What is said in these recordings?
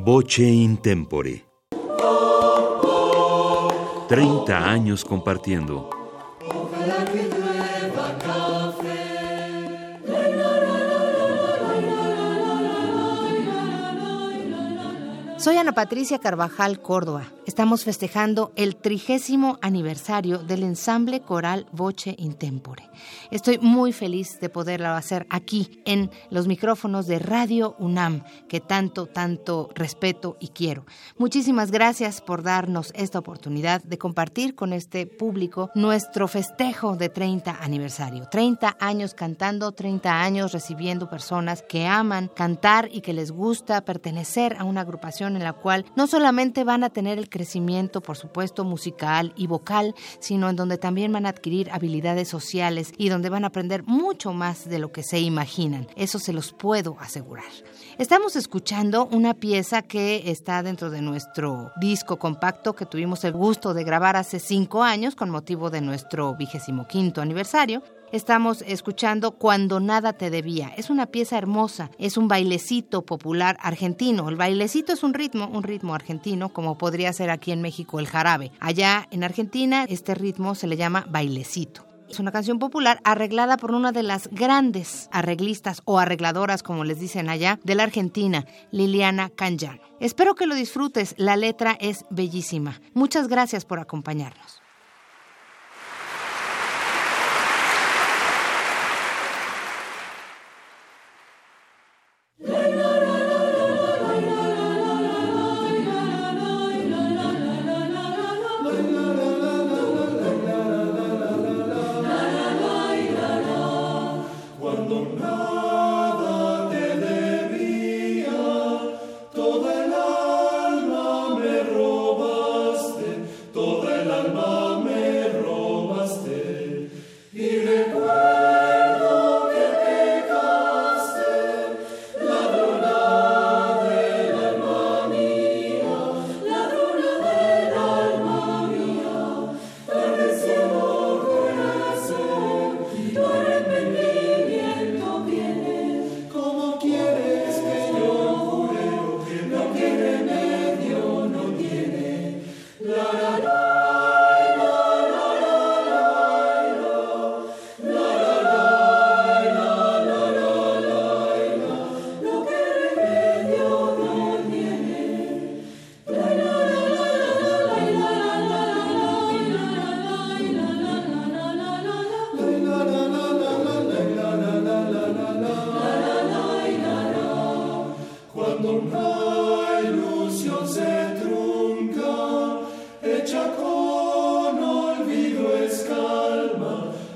Voce in tempore. 30 años compartiendo. Soy Ana Patricia Carvajal Córdoba. Estamos festejando el trigésimo aniversario del ensamble coral Voce Intempore. Estoy muy feliz de poderlo hacer aquí en los micrófonos de Radio UNAM, que tanto, tanto respeto y quiero. Muchísimas gracias por darnos esta oportunidad de compartir con este público nuestro festejo de 30 aniversario. 30 años cantando, 30 años recibiendo personas que aman cantar y que les gusta pertenecer a una agrupación en la cual no solamente van a tener el crecimiento, por supuesto, musical y vocal, sino en donde también van a adquirir habilidades sociales y donde van a aprender mucho más de lo que se imaginan. Eso se los puedo asegurar. Estamos escuchando una pieza que está dentro de nuestro disco compacto que tuvimos el gusto de grabar hace cinco años con motivo de nuestro vigésimo quinto aniversario. Estamos escuchando Cuando nada te debía. Es una pieza hermosa, es un bailecito popular argentino. El bailecito es un ritmo, un ritmo argentino, como podría ser aquí en México el jarabe. Allá en Argentina este ritmo se le llama bailecito. Es una canción popular arreglada por una de las grandes arreglistas o arregladoras, como les dicen allá, de la Argentina, Liliana Canjano. Espero que lo disfrutes, la letra es bellísima. Muchas gracias por acompañarnos.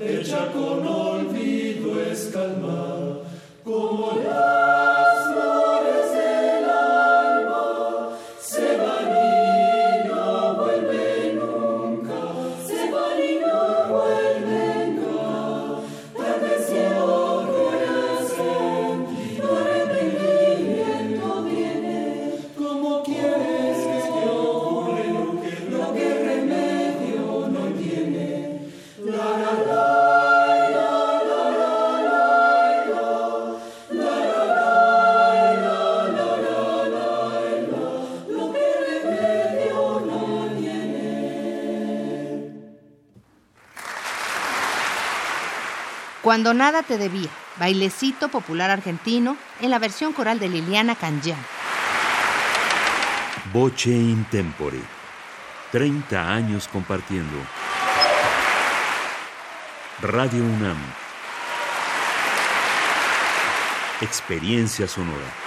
hecha con olvido es calmar, como las flores del alma se van y no vuelven nunca, se van y no vuelven nunca, tarde cielo florecen, no remilimiento viene, como quieres que te ocurre, lo que remedio no tiene, la la la. Cuando nada te debía, bailecito popular argentino en la versión coral de Liliana Canjian. Voce in tempore. 30 años compartiendo. Radio UNAM. Experiencia sonora.